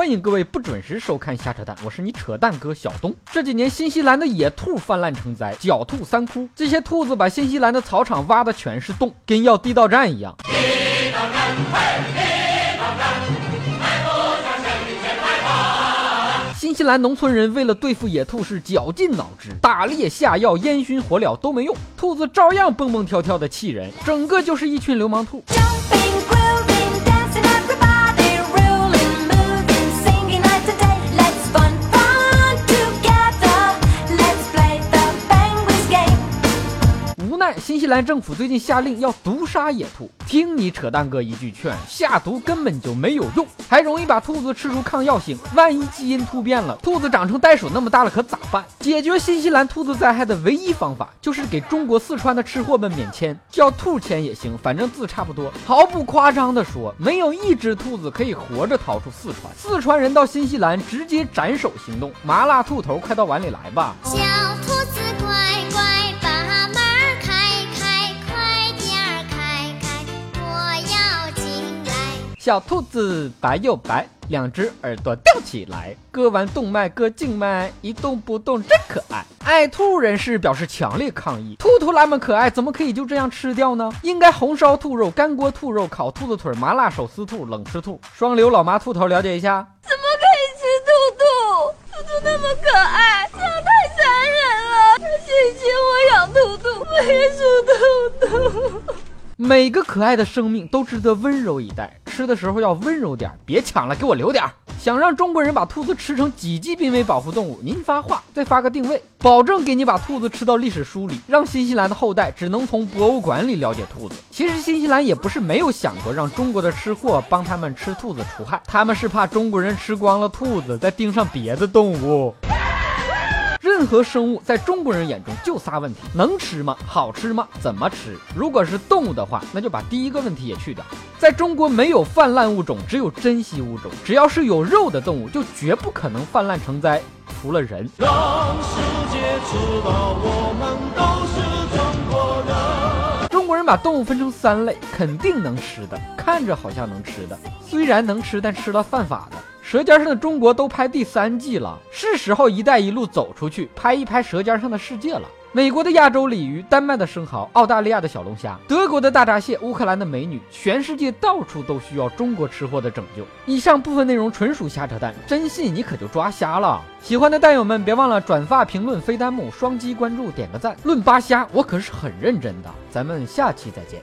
欢迎各位不准时收看瞎扯淡，我是你扯淡哥小东。这几年新西兰的野兔泛滥成灾，狡兔三窟，这些兔子把新西兰的草场挖的全是洞，跟要地道战一样。新西兰农村人为了对付野兔是绞尽脑汁，打猎、下药、烟熏火燎都没用，兔子照样蹦蹦跳跳的气人，整个就是一群流氓兔。新西兰政府最近下令要毒杀野兔，听你扯淡哥一句劝，下毒根本就没有用，还容易把兔子吃出抗药性。万一基因突变了，兔子长成袋鼠那么大了，可咋办？解决新西兰兔子灾害的唯一方法，就是给中国四川的吃货们免签，叫兔签也行，反正字差不多。毫不夸张的说，没有一只兔子可以活着逃出四川。四川人到新西兰直接斩首行动，麻辣兔头快到碗里来吧。小兔子白又白，两只耳朵吊起来，割完动脉割静脉，一动不动真可爱。爱兔人士表示强烈抗议：兔兔那么可爱，怎么可以就这样吃掉呢？应该红烧兔肉、干锅兔肉、烤兔子腿、麻辣手撕兔、冷吃兔。双流老妈兔头了解一下，怎么可以吃兔兔？兔兔那么可爱，这样太残忍了！谢谢我养兔兔，别属兔兔。每个可爱的生命都值得温柔以待，吃的时候要温柔点，别抢了，给我留点。想让中国人把兔子吃成几级濒危保护动物？您发话，再发个定位，保证给你把兔子吃到历史书里，让新西兰的后代只能从博物馆里了解兔子。其实新西兰也不是没有想过让中国的吃货帮他们吃兔子除害，他们是怕中国人吃光了兔子，再盯上别的动物。任何生物在中国人眼中就仨问题：能吃吗？好吃吗？怎么吃？如果是动物的话，那就把第一个问题也去掉。在中国没有泛滥物种，只有珍稀物种。只要是有肉的动物，就绝不可能泛滥成灾。除了人。让世界知道我们都是中国人。中国人把动物分成三类：肯定能吃的，看着好像能吃的，虽然能吃，但吃了犯法的。《舌尖上的中国》都拍第三季了，是时候“一带一路”走出去，拍一拍《舌尖上的世界》了。美国的亚洲鲤鱼，丹麦的生蚝，澳大利亚的小龙虾，德国的大闸蟹，乌克兰的美女，全世界到处都需要中国吃货的拯救。以上部分内容纯属瞎扯淡，真信你可就抓瞎了。喜欢的蛋友们别忘了转发、评论、飞弹幕、双击关注、点个赞。论扒虾，我可是很认真的。咱们下期再见。